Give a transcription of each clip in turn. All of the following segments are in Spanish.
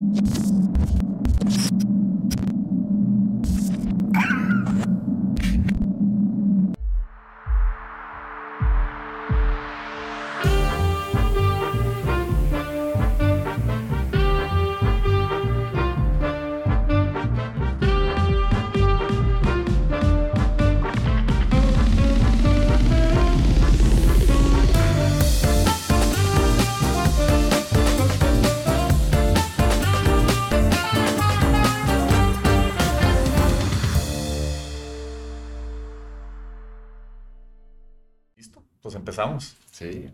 you Sí.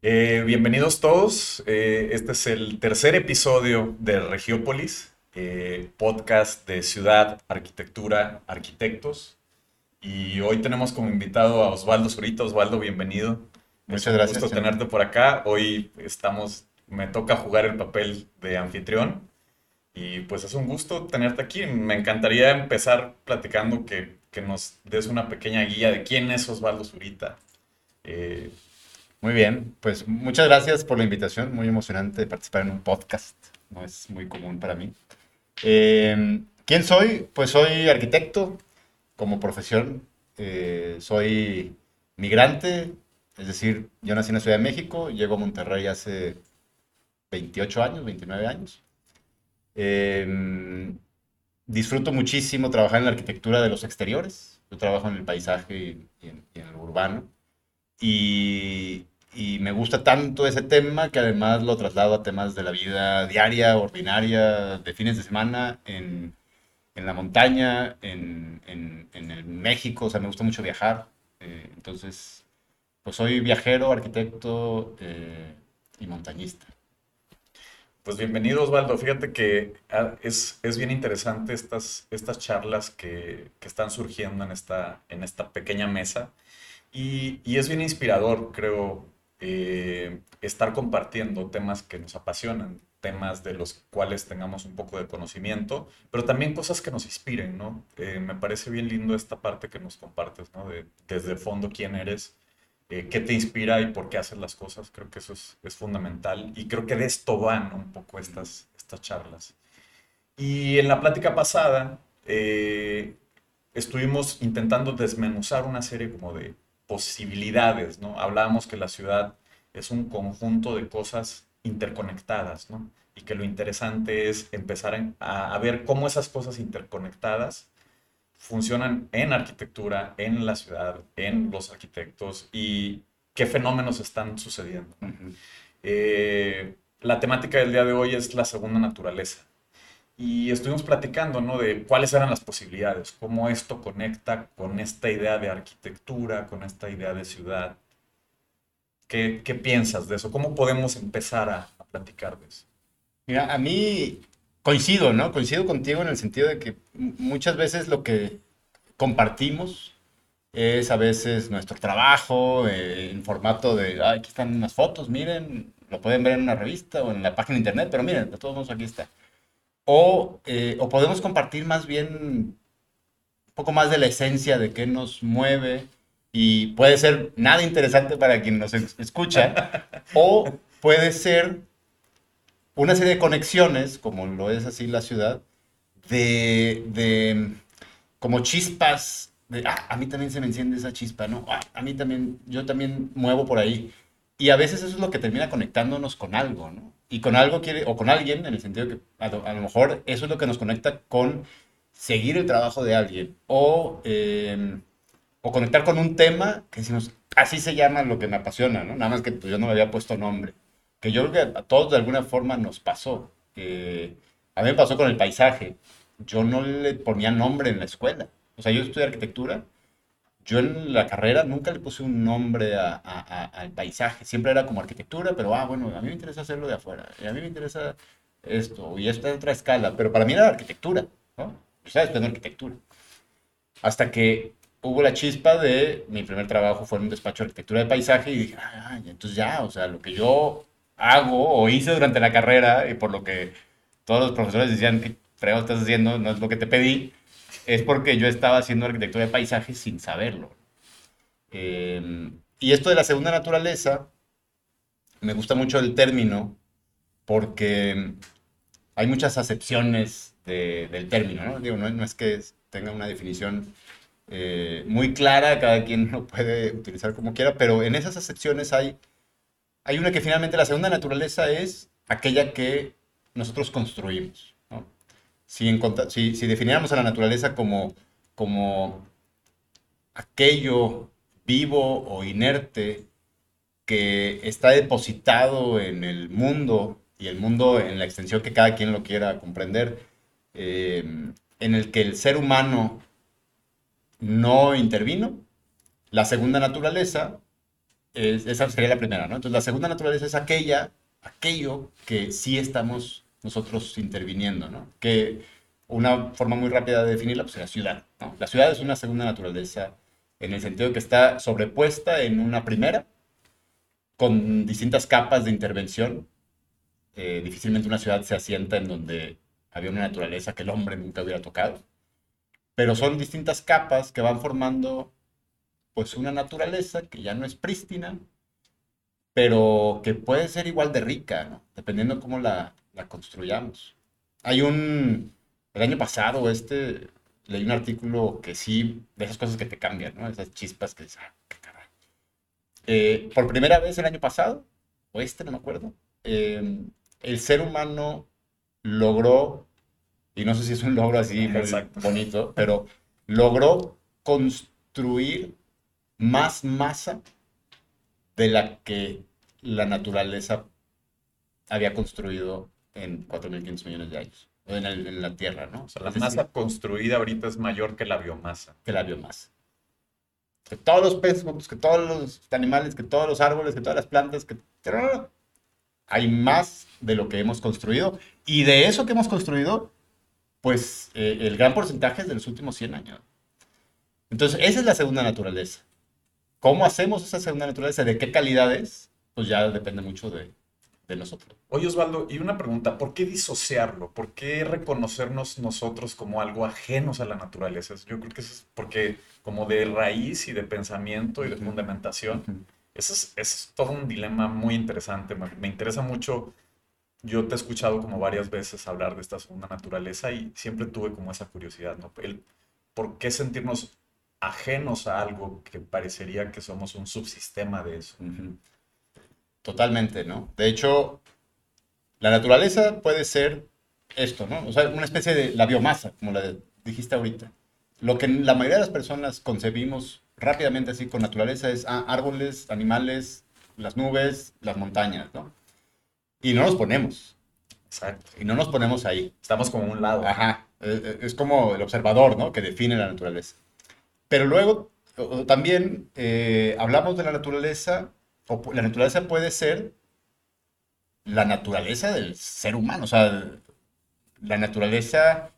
Eh, bienvenidos todos. Eh, este es el tercer episodio de Regiópolis, eh, podcast de ciudad, arquitectura, arquitectos. Y hoy tenemos como invitado a Osvaldo Zurita. Osvaldo, bienvenido. Muchas gracias. Un gusto tenerte por acá. Hoy estamos, me toca jugar el papel de anfitrión. Y pues es un gusto tenerte aquí. Me encantaría empezar platicando que, que nos des una pequeña guía de quién es Osvaldo Zurita. Eh, muy bien, pues muchas gracias por la invitación, muy emocionante participar en un podcast, no es muy común para mí. Eh, ¿Quién soy? Pues soy arquitecto, como profesión eh, soy migrante, es decir, yo nací en la Ciudad de México, llego a Monterrey hace 28 años, 29 años. disfruto muchísimo trabajar en la arquitectura de los exteriores, yo trabajo en el paisaje y en lo urbano. Y, me gusta tanto ese tema que además lo traslado a temas de la vida diaria, ordinaria, de fines de semana, en, la montaña, en, el México, o sea, me gusta mucho viajar. Eh, entonces, pues soy viajero, arquitecto eh, y montañista. Pues bienvenido Osvaldo, fíjate que ah, es, bien interesante estas, estas charlas que, que, están surgiendo en esta, en esta pequeña mesa y, es bien inspirador, creo, eh, estar compartiendo temas que nos apasionan, temas de los cuales tengamos un poco de conocimiento, pero también cosas que nos inspiren, ¿no? Eh, me parece bien lindo esta parte que nos compartes, ¿no? De, desde el fondo quién eres, eh, qué te inspira y por qué haces las cosas. Creo que eso es, es fundamental y creo que de esto van un poco estas, estas charlas. Y en la plática pasada estuvimos intentando desmenuzar una serie como de posibilidades, ¿no? Hablábamos que la ciudad es un conjunto de cosas interconectadas, ¿no? Y que lo interesante es empezar a, ver cómo esas cosas interconectadas funcionan en arquitectura, en la ciudad, en los arquitectos y qué fenómenos están sucediendo. Eh, la temática del día de hoy es la segunda naturaleza y estuvimos platicando, ¿no? De cuáles eran las posibilidades, cómo esto conecta con esta idea de arquitectura, con esta idea de ciudad. ¿Qué, qué piensas de eso? ¿Cómo podemos empezar a, a, platicar de eso? Mira, a mí coincido, ¿no? Coincido contigo en el sentido de que muchas veces lo que compartimos es a veces nuestro trabajo eh, en formato de, ah, aquí están unas fotos, miren, lo pueden ver en una revista o en la página de internet, pero miren, de todos modos aquí está. Eh, o, podemos compartir más bien un poco más de la esencia de qué nos mueve y puede ser nada interesante para quien nos escucha o puede ser una serie de conexiones, como lo es así la ciudad, de, como chispas, de, ah, a mí también se me enciende esa chispa, ¿no? Ah, a mí también, yo también muevo por ahí. Y a veces eso es lo que termina conectándonos con algo, ¿no? Y con algo quiere, o con alguien, en el sentido que a lo, mejor eso es lo que nos conecta con seguir el trabajo de alguien, o, em, o conectar con un tema que decimos, así se llama lo que me apasiona, ¿no? Nada más que pues, yo no me había puesto nombre. Que yo creo que a todos de alguna forma nos pasó. Que a mí me pasó con el paisaje. Yo no le ponía nombre en la escuela. O sea, yo estudié arquitectura yo en la carrera nunca le puse un nombre al paisaje, siempre era como arquitectura, pero ah, bueno, a mí me interesa hacerlo de afuera, y a mí me interesa esto, y esta es otra escala, pero para mí era arquitectura, ¿no? Estaba estudiando arquitectura. Hasta que hubo la chispa de mi primer trabajo fue en un despacho de arquitectura de paisaje y dije, ah, entonces ya, o sea, lo que yo hago o hice durante la carrera y por lo que todos los profesores decían que frego estás haciendo, no es lo que te pedí, es porque yo estaba haciendo arquitectura de paisajes sin saberlo. Em, y esto de la segunda naturaleza, me gusta mucho el término porque hay muchas acepciones del término, ¿no? Digo, no, es que tenga una definición eh, muy clara, cada quien lo puede utilizar como quiera, pero en esas acepciones hay, hay una que finalmente la segunda naturaleza es aquella que nosotros construimos. Si, si, si, definiéramos a la naturaleza como, como aquello vivo o inerte que está depositado en el mundo y el mundo en la extensión que cada quien lo quiera comprender, eh, en el que el ser humano no intervino. La segunda naturaleza, es, esa sería la primera. Entonces la segunda naturaleza es aquella, aquello que sí estamos nosotros interviniendo, ¿no? Que una forma muy rápida de definirla, pues es la ciudad, ¿no? La ciudad es una segunda naturaleza en el sentido que está sobrepuesta en una primera, con distintas capas de intervención. Eh, difícilmente una ciudad se asienta en donde había una naturaleza que el hombre nunca hubiera tocado. Pero son distintas capas que van formando pues una naturaleza que ya no es prístina, pero que puede ser igual de rica, ¿no? dependiendo cómo la, la construyamos. Hay un, el año pasado, este, leí un artículo que sí, de esas cosas que te cambian, ¿no? Esas chispas que dices, ah, qué caray. Eh, por primera vez el año pasado, o este, no me acuerdo, eh, el ser humano logró, y no sé si es un logro así bonito, pero logró construir más masa de la que la naturaleza había construido en 4.500 millones de años en, la Tierra, ¿no? O sea, la masa construida ahorita es mayor que la biomasa. Que la biomasa. Que todos los peces, que todos los animales, que todos los árboles, que todas las plantas, que... Hay más de lo que hemos construido. Y de eso que hemos construido, pues eh, el gran porcentaje es de los últimos 100 años. Entonces, esa es la segunda naturaleza. ¿Cómo hacemos esa segunda naturaleza? ¿De qué calidad es? Pues ya depende mucho de, de nosotros. Oye Osvaldo, y una pregunta, ¿por qué disociarlo? ¿Por qué reconocernos nosotros como algo ajenos a la naturaleza? Yo creo que eso es porque como de raíz y de pensamiento y de fundamentación, eso, es, todo un dilema muy interesante. Me, interesa mucho, yo te he escuchado como varias veces hablar de esta segunda naturaleza y siempre tuve como esa curiosidad, ¿no? El, ¿Por qué sentirnos ajenos a algo que parecería que somos un subsistema de eso? Totalmente, ¿no? De hecho, la naturaleza puede ser esto, ¿no? O sea, una especie de la biomasa, como la dijiste ahorita. Lo que la mayoría de las personas concebimos rápidamente así con naturaleza es ah, árboles, animales, las nubes, las montañas, ¿no? Y no nos ponemos. Exacto. Y no nos ponemos ahí. Estamos como un lado. Ajá. Es, como el observador, ¿no? Que define la naturaleza. Pero luego también eh, hablamos de la naturaleza la naturaleza puede ser la naturaleza del ser humano, o sea, la naturaleza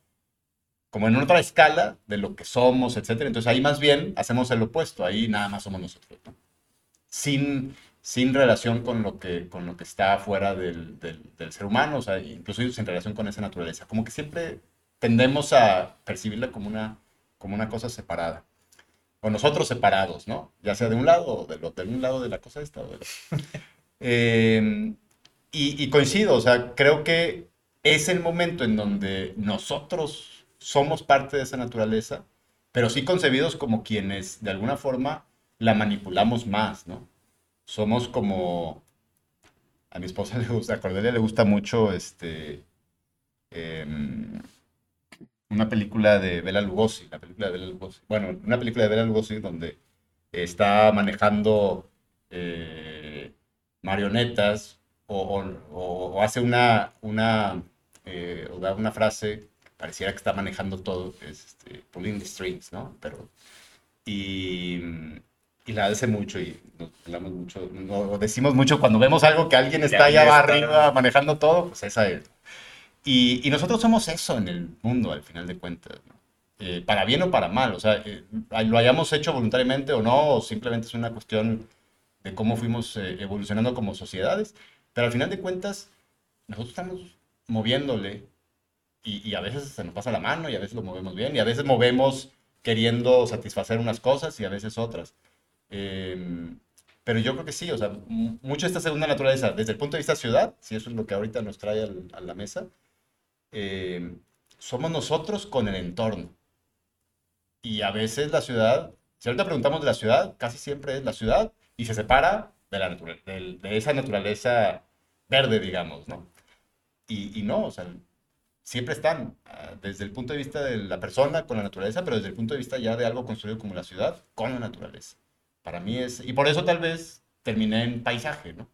como en otra escala de lo que somos, etc. Entonces ahí más bien hacemos el opuesto, ahí nada más somos nosotros, sin, sin relación con lo que, con lo que está fuera del, del, ser humano, o sea, incluso sin relación con esa naturaleza. Como que siempre tendemos a percibirla como una, como una cosa separada o nosotros separados, ¿no? Ya sea de un lado o de, de un lado de la cosa esta. O de eh, y, y, coincido, o sea, creo que es el momento en donde nosotros somos parte de esa naturaleza, pero sí concebidos como quienes de alguna forma la manipulamos más, ¿no? Somos como... A mi esposa le gusta, a Cordelia le gusta mucho este... Eh, una película de Bela Lugosi, la película de Bela Lugosi. Bueno, una película de Bela Lugosi donde está manejando eh, marionetas o, hace una, una, eh, o da una frase, pareciera que está manejando todo, es este, pulling the strings, ¿no? Pero, y, y la hace mucho y nos hablamos mucho, o decimos mucho cuando vemos algo que alguien está allá arriba manejando todo, pues esa es. Y, nosotros somos eso en el mundo, al final de cuentas, eh, para bien o para mal, o sea, eh, lo hayamos hecho voluntariamente o no, o simplemente es una cuestión de cómo fuimos eh, evolucionando como sociedades, pero al final de cuentas, nosotros estamos moviéndole y, y, a veces se nos pasa la mano y a veces lo movemos bien y a veces movemos queriendo satisfacer unas cosas y a veces otras. Em, pero yo creo que sí, o sea, mucho esta segunda naturaleza, desde el punto de vista ciudad, si eso es lo que ahorita nos trae a la mesa, eh, somos nosotros con el entorno. Y a veces la ciudad, si ahorita preguntamos de la ciudad, casi siempre es la ciudad y se separa de, la de, de esa naturaleza verde, digamos, ¿no? Y, y, no, o sea, siempre están, ah, desde el punto de vista de la persona con la naturaleza, pero desde el punto de vista ya de algo construido como la ciudad con la naturaleza. Para mí es, y por eso tal vez terminé en paisaje, ¿no?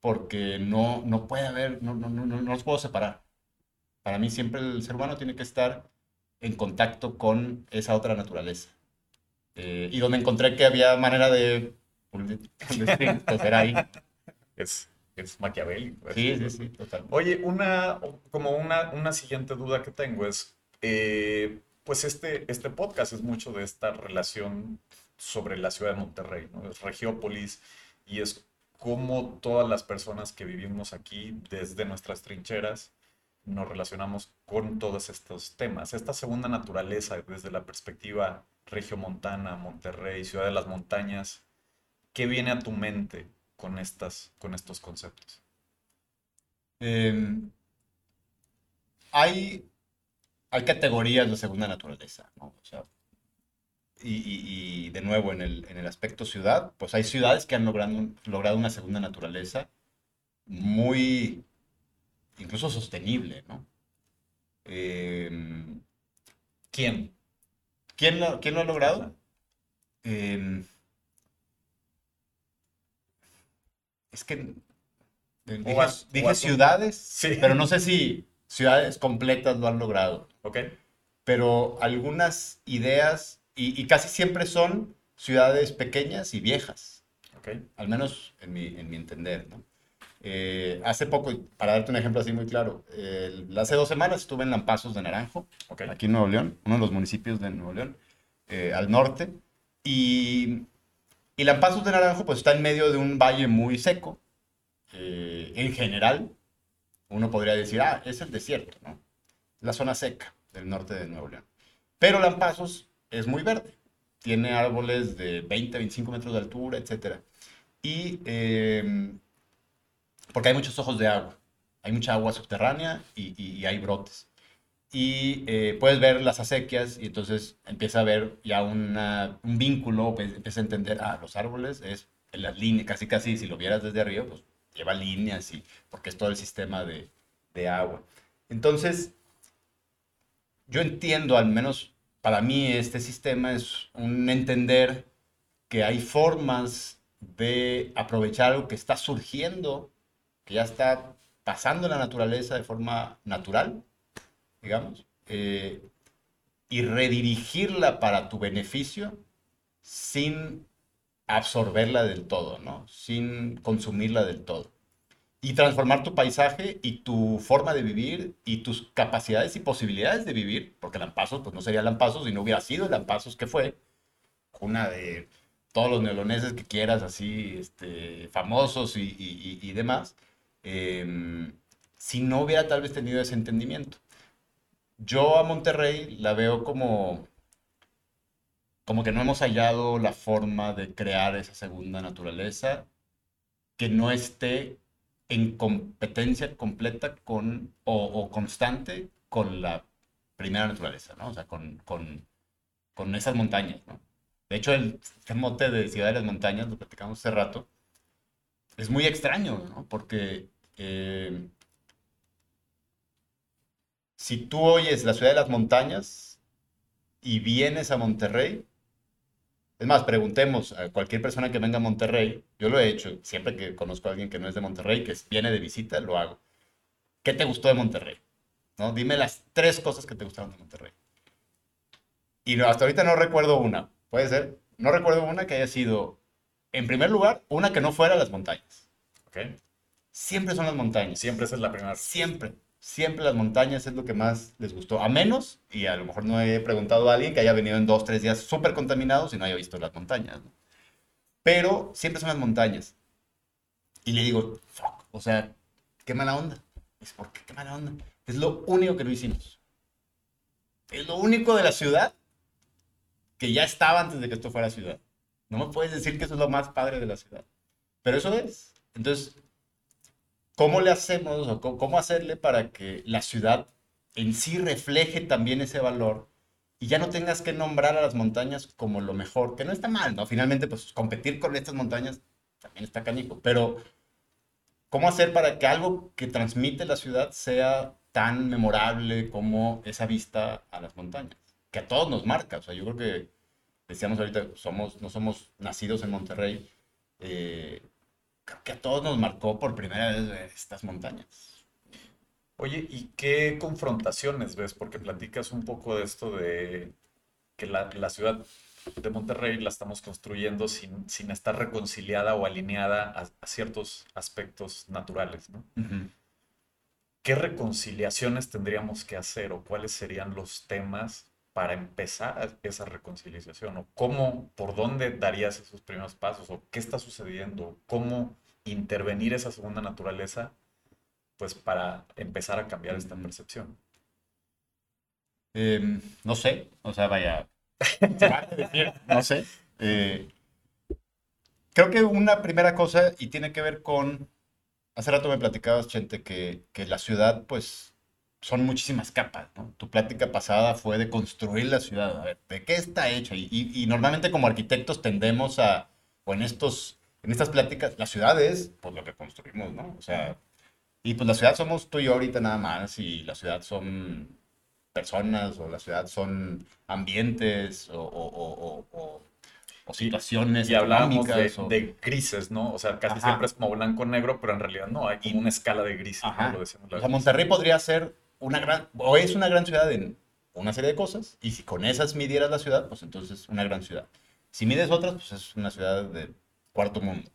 Porque no, no puede haber, no, no, no, no los puedo separar. Para mí siempre el ser humano tiene que estar en contacto con esa otra naturaleza. Eh, y donde encontré que había manera de, de, ahí. Es, es maquiavélico. Sí, sí, sí, total. Oye, una, como una, una siguiente duda que tengo es, eh, pues este, este podcast es mucho de esta relación sobre la ciudad de Monterrey, ¿no? Es Regiópolis y es como todas las personas que vivimos aquí desde nuestras trincheras nos relacionamos con todos estos temas. Esta segunda naturaleza desde la perspectiva regiomontana, Monterrey, ciudad de las montañas, ¿qué viene a tu mente con, estas, con estos conceptos? Em, hay, hay categorías de segunda naturaleza, ¿no? O sea, y, de nuevo, en el, en el, aspecto ciudad, pues hay ciudades que han logrado, logrado una segunda naturaleza muy, incluso sostenible, ¿no? Em, ¿Quién? ¿Quién lo, quién lo ha logrado? Em, es que dije, ciudades, pero no sé si ciudades completas lo han logrado. Ok. Pero algunas ideas, y, casi siempre son ciudades pequeñas y viejas. Okay. Al menos en mi, en mi entender, ¿no? Eh, hace poco, para darte un ejemplo así muy claro, hace dos semanas estuve en Lampazos de Naranjo, aquí en Nuevo León, uno de los municipios de Nuevo León, eh, al norte. Y, y Lampazos de Naranjo pues está en medio de un valle muy seco. Eh, en general, uno podría decir, ah, es el desierto, ¿no? La zona seca del norte de Nuevo León. Pero Lampazos es muy verde. Tiene árboles de 20, 25 metros de altura, etc. Y porque hay muchos ojos de agua, hay mucha agua subterránea y, hay brotes. Y eh, puedes ver las acequias y entonces empieza a ver ya una, un vínculo, pues, empieza a entender, ah, los árboles es en las líneas, casi casi si lo vieras desde arriba, pues lleva líneas y porque es todo el sistema de, de agua. Entonces, yo entiendo, al menos para mí, este sistema es un entender que hay formas de aprovechar algo que está surgiendo ya está pasando la naturaleza de forma natural, digamos, eh, y redirigirla para tu beneficio sin absorberla del todo, ¿no? Sin consumirla del todo. Y transformar tu paisaje y tu forma de vivir y tus capacidades y posibilidades de vivir, porque Lampazos pues no sería Lampazos si no hubiera sido Lampazos que fue, una de todos los neoloneses que quieras, así, este, famosos y demás, Em, si no hubiera tal vez tenido ese entendimiento. Yo a Monterrey la veo como, como que no hemos hallado la forma de crear esa segunda naturaleza que no esté en competencia completa con o, constante con la primera naturaleza, ¿no? O sea, con, con, con esas montañas, ¿no? De hecho, el, este mote de Ciudad de las Montañas, lo platicamos hace rato, es muy extraño, ¿no? Porque eh, si tú oyes la ciudad de las montañas y vienes a Monterrey, es más, preguntemos a cualquier persona que venga a Monterrey, yo lo he hecho, siempre que conozco a alguien que no es de Monterrey, que viene de visita, lo hago. ¿Qué te gustó de Monterrey? ¿No? Dime las tres cosas que te gustaron de Monterrey. Y hasta ahorita no recuerdo una, puede ser, no recuerdo una que haya sido, en primer lugar, una que no fuera las montañas. Okay siempre son las montañas. Siempre esa es la primera. Siempre. Siempre las montañas es lo que más les gustó. A menos, y a lo mejor no he preguntado a alguien que haya venido en dos, tres días súper contaminados y no haya visto las montañas. Pero siempre son las montañas. Y le digo, fuck, o sea, qué mala onda. Es porque qué mala onda. Es lo único que no hicimos. Es lo único de la ciudad que ya estaba antes de que esto fuera ciudad. No me puedes decir que eso es lo más padre de la ciudad. Pero eso es. Entonces, ¿cómo le hacemos o cómo hacerle para que la ciudad en sí refleje también ese valor y ya no tengas que nombrar a las montañas como lo mejor, que no está mal, ¿no? Finalmente, pues competir con estas montañas también está canijo, pero ¿cómo hacer para que algo que transmite la ciudad sea tan memorable como esa vista a las montañas? Que a todos nos marca, o sea, yo creo que decíamos ahorita, somos, no somos nacidos en Monterrey, eh, creo que a todos nos marcó por primera vez estas montañas. Oye, ¿y qué confrontaciones ves? Porque platicas un poco de esto de que la, ciudad de Monterrey la estamos construyendo sin, sin estar reconciliada o alineada a, ciertos aspectos naturales, ¿no? ¿Qué reconciliaciones tendríamos que hacer o cuáles serían los temas para empezar esa reconciliación? ¿O cómo, por dónde darías esos primeros pasos? ¿O qué está sucediendo? ¿Cómo intervenir esa segunda naturaleza pues para empezar a cambiar esta percepción? Em, no sé, o sea, vaya, no sé. Eh, creo que una primera cosa, y tiene que ver con, hace rato me platicabas, Chente, que, que la ciudad, pues, son muchísimas capas, ¿no? Tu plática pasada fue de construir la ciudad, a ver, ¿de qué está hecha? Y, y, y normalmente como arquitectos tendemos a, o en estos, en estas pláticas, la ciudad es, pues, lo que construimos, ¿no? O sea, y pues la ciudad somos tú y yo ahorita nada más, y la ciudad son personas, o la ciudad son ambientes, o, o, o, o situaciones. Y hablábamos de, de, grises, ¿no? O sea, casi siempre es como blanco-negro, pero en realidad no, hay como una escala de grises. ¿no? o sea, Monterrey podría ser una gran, o es una gran ciudad en una serie de cosas, y si con esas midieras la ciudad, pues entonces una gran ciudad. Si mides otras, pues es una ciudad de cuarto mundo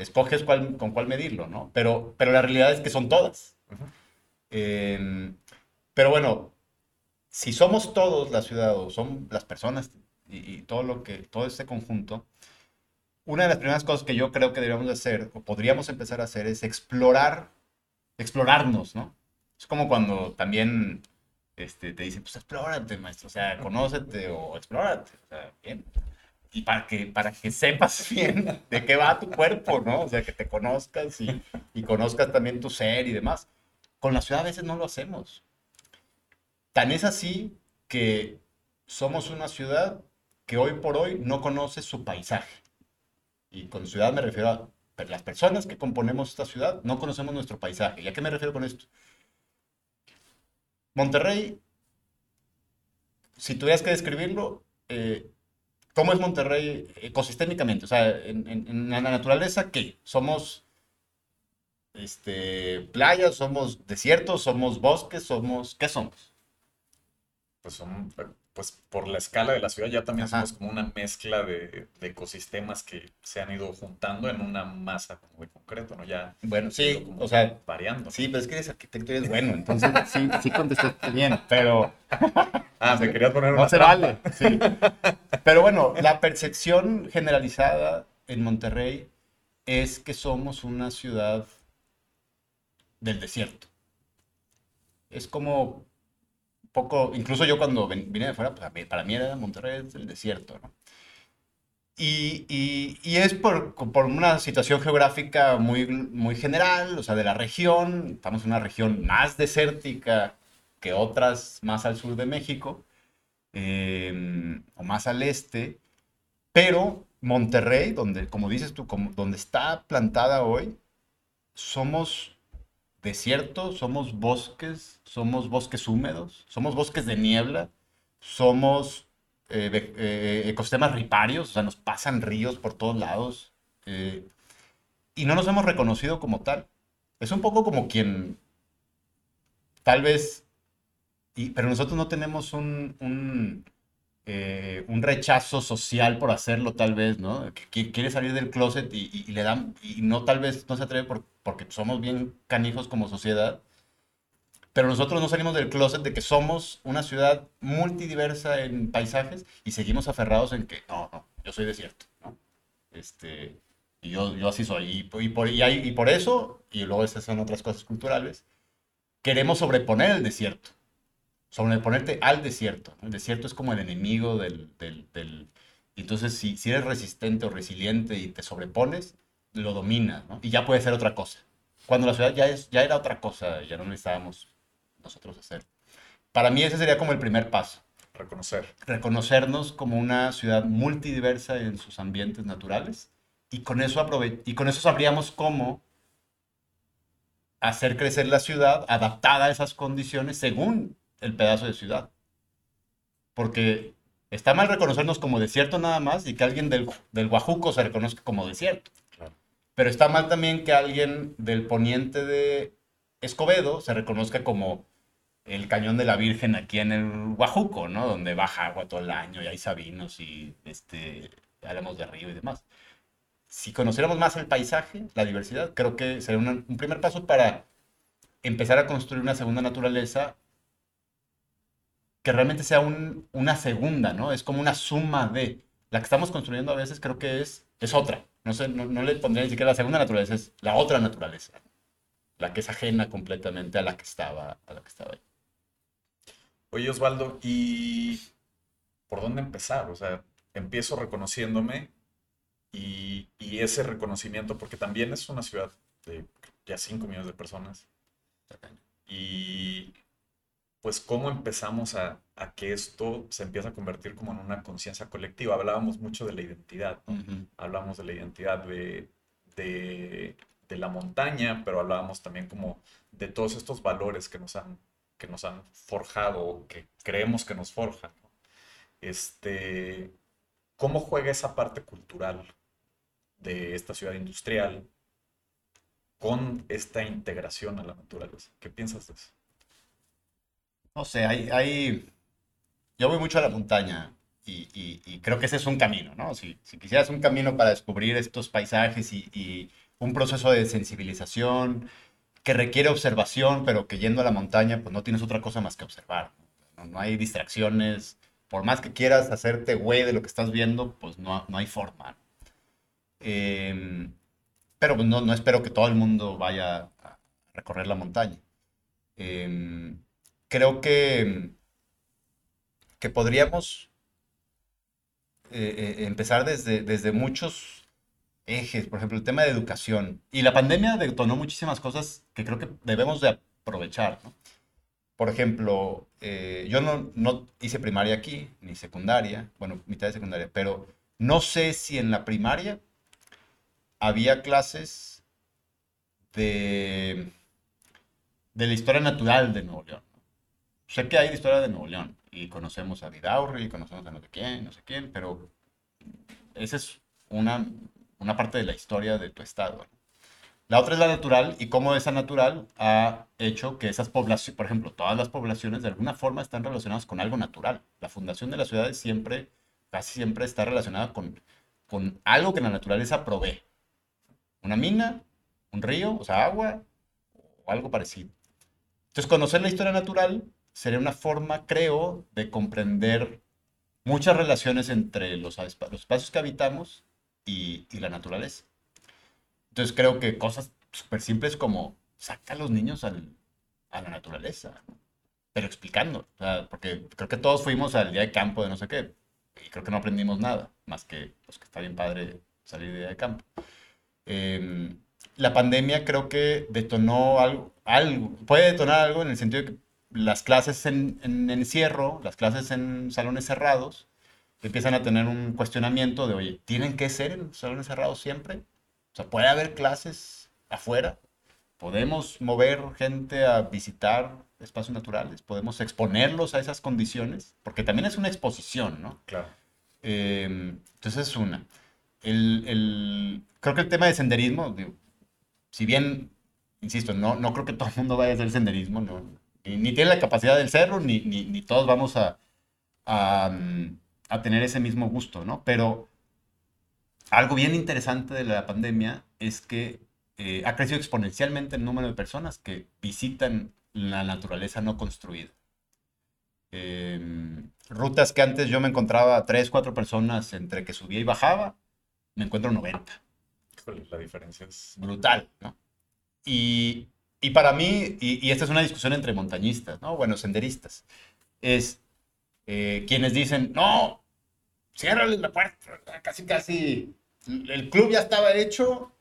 escoges cuál, con cuál medirlo, ¿no? Pero, pero la realidad es que son todas. Em, pero bueno, si somos todos la ciudad o son las personas y, todo lo que, todo este conjunto, una de las primeras cosas que yo creo que deberíamos hacer o podríamos empezar a hacer es explorar, explorarnos, ¿no? Es como cuando también este, te dicen, pues explórate, maestro, o sea, conócete o explórate, o sea, bien y para que, para que sepas bien de qué va tu cuerpo, ¿no? O sea, que te conozcas y, y conozcas también tu ser y demás. Con la ciudad a veces no lo hacemos. Tan es así que somos una ciudad que hoy por hoy no conoce su paisaje. Y con ciudad me refiero a las personas que componemos esta ciudad, no conocemos nuestro paisaje. ¿Y a qué me refiero con esto? Monterrey, si tuvieras que describirlo, eh, ¿Cómo es Monterrey ecosistémicamente? O sea, en, la naturaleza, ¿qué? ¿Somos este, playas, somos desiertos, somos bosques, somos... ¿Qué somos? Pues son pues por la escala de la ciudad ya también somos como una mezcla de, ecosistemas que se han ido juntando en una masa como de concreto, ¿no? Ya bueno, sí, o sea, variando. Sí, pero es que eres arquitecto y eres bueno, entonces sí, sí contestaste bien, pero... ah, me querías poner una No se vale, sí. Pero bueno, la percepción generalizada en Monterrey es que somos una ciudad del desierto. Es como poco, incluso yo cuando vine de fuera, pues para mí era Monterrey el desierto, ¿no? Y, y, y, es por, por, una situación geográfica muy, muy general, o sea, de la región. Estamos en una región más desértica que otras más al sur de México, em, o más al este. Pero Monterrey, donde, como dices tú, como, donde está plantada hoy, somos desierto, somos bosques, somos bosques húmedos, somos bosques de niebla, somos eh, eh, ecosistemas riparios, o sea, nos pasan ríos por todos lados eh, y no nos hemos reconocido como tal. Es un poco como quien tal vez, pero nosotros no tenemos un, un, rechazo social por hacerlo tal vez, ¿no? Que quiere salir del closet y, y le dan, y no tal vez no se atreve por, porque somos bien canijos como sociedad, pero nosotros no salimos del closet de que somos una ciudad multidiversa en paisajes y seguimos aferrados en que, no, no, yo soy desierto, ¿no? Este, y yo, yo así soy. Y, por, y, y por eso, y luego estas son otras cosas culturales, queremos sobreponer el desierto, sobreponerte al desierto. El desierto es como el enemigo del... del, del entonces, si, si eres resistente o resiliente y te sobrepones, lo domina, ¿no? Y ya puede ser otra cosa. cuando la ciudad ya, es, ya era otra cosa, ya no necesitábamos nosotros hacer. Para mí ese sería como el primer paso. Reconocer. Reconocernos como una ciudad multidiversa en sus ambientes naturales y con eso, y con eso sabríamos cómo hacer crecer la ciudad adaptada a esas condiciones según el pedazo de ciudad. Porque está mal reconocernos como desierto nada más y que alguien del, del Guajuco se reconozca como desierto. Pero está mal también que alguien del poniente de Escobedo se reconozca como el cañón de la Virgen aquí en el Guajuco, ¿no? Donde baja agua todo el año y hay sabinos y este, álamos de río y demás si conociéramos más el paisaje, la diversidad, creo que sería un primer paso para empezar a construir una segunda naturaleza que realmente sea una segunda, ¿no? Es como una suma de... La que estamos construyendo a veces creo que es, es otra. No, sé, no, le pondría ni siquiera la segunda naturaleza, es la otra naturaleza. La que es ajena completamente a la que estaba, a la que estaba ahí. Oye, Osvaldo, ¿y por dónde empezar? O sea, empiezo reconociéndome y, ese reconocimiento, porque también es una ciudad de ya 5 millones de personas. Y pues cómo empezamos a, que esto se empieza a convertir como en una conciencia colectiva. Hablábamos mucho de la identidad, hablábamos de la identidad de, de, la montaña, pero hablábamos también como de todos estos valores que nos han, que nos han forjado, que creemos que nos forjan. Este, ¿Cómo juega esa parte cultural de esta ciudad industrial con esta integración a la naturaleza. ¿Qué piensas de eso? No sé, hay, yo voy mucho a la montaña y, creo que ese es un camino, ¿no? Si, si quisieras un camino para descubrir estos paisajes y, un proceso de sensibilización que requiere observación, pero que yendo a la montaña, pues no tienes otra cosa más que observar. No, hay distracciones. Por más que quieras hacerte güey de lo que estás viendo, pues no, no hay forma. Em, pero pues, no, no, espero que todo el mundo vaya a recorrer la montaña. Em, creo que, que podríamos eh, eh, empezar desde, desde muchos ejes, por ejemplo, el tema de educación. Y la pandemia detonó muchísimas cosas que creo que debemos de aprovechar. Por ejemplo, eh, yo no, no hice primaria aquí, ni secundaria, bueno, mitad de secundaria, pero no sé si en la primaria había clases de, de la historia natural de Nuevo León. Sé que hay historia de Nuevo León y conocemos a Vidaurri, conocemos a no sé quién, no sé quién, pero esa es una, una parte de la historia de tu estado. La otra es la natural y cómo esa natural ha hecho que esas poblaciones, por ejemplo, todas las poblaciones de alguna forma están relacionadas con algo natural. La fundación de las ciudades siempre, casi siempre está relacionada con, con algo que la naturaleza provee una mina, un río, o sea, agua o algo parecido. Entonces, conocer la historia natural sería una forma, creo, de comprender muchas relaciones entre los, espacios que habitamos y, la naturaleza. Entonces, creo que cosas súper simples como saca a los niños a la naturaleza, pero explicando, porque creo que todos fuimos al día de campo de no sé qué, y creo que no aprendimos nada, más que pues, que está bien padre salir de día de campo. Em, la pandemia creo que detonó algo, algo, puede detonar algo en el sentido de que las clases en, encierro, las clases en salones cerrados, empiezan a tener un cuestionamiento de, oye, ¿tienen que ser en salones cerrados siempre? O sea, ¿puede haber clases afuera? ¿Podemos mover gente a visitar espacios naturales? ¿Podemos exponerlos a esas condiciones? Porque también es una exposición, ¿no? Claro. Em, entonces es una el, creo que el tema de senderismo, si bien, insisto, no, no creo que todo el mundo vaya a hacer senderismo, no, ni, tiene la capacidad del cerro, ni, ni, todos vamos a, a, tener ese mismo gusto, ¿no? Pero algo bien interesante de la pandemia es que eh, ha crecido exponencialmente el número de personas que visitan la naturaleza no construida. Em, rutas que antes yo me encontraba tres, cuatro personas entre que subía y bajaba, me encuentro 90. La diferencia es brutal, ¿no? Y, y para mí, y, esta es una discusión entre montañistas, ¿no? Bueno, senderistas, es eh, quienes dicen, no, ciérrale la puerta, casi, casi, el club ya estaba hecho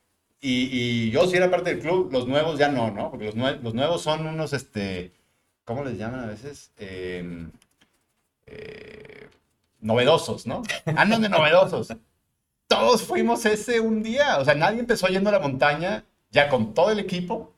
Y, yo sí era parte del club, los nuevos ya no, ¿no? Porque los, los nuevos son unos, este, ¿cómo les llaman a veces? Em, eh, novedosos, ¿no? Andan de novedosos. Todos fuimos ese un día, o sea, nadie empezó yendo a la montaña ya con todo el equipo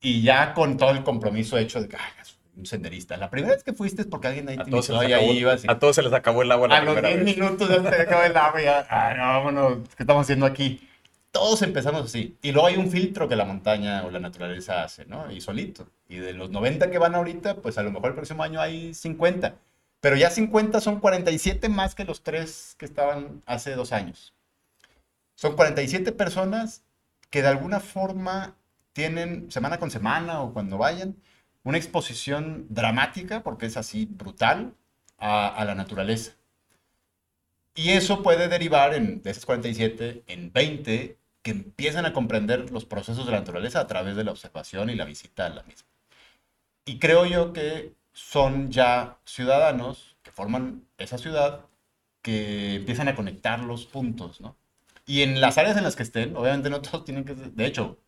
y ya con todo el compromiso hecho de que, ay, un senderista. La primera vez que fuiste es porque alguien ahí a todos, se les acabó, a todos se les acabó el agua la a los 10 minutos ya se acabó el agua y ya, ah, no, vámonos, ¿qué estamos haciendo aquí? Todos empezamos así. Y luego hay un filtro que la montaña o la naturaleza hace, ¿no? Y solito. Y de los 90 que van ahorita, pues a lo mejor el próximo año hay 50. Pero ya 50 son 47 más que los tres que estaban hace dos años. Son 47 personas que de alguna forma tienen semana con semana o cuando vayan una exposición dramática, porque es así brutal, a, la naturaleza. Y eso puede derivar en, de esas 47 en 20 que empiezan a comprender los procesos de la naturaleza a través de la observación y la visita a la misma. Y creo yo que son ya ciudadanos que forman esa ciudad que empiezan a conectar los puntos, ¿no? Y en las áreas en las que estén, obviamente no todos tienen que... De hecho,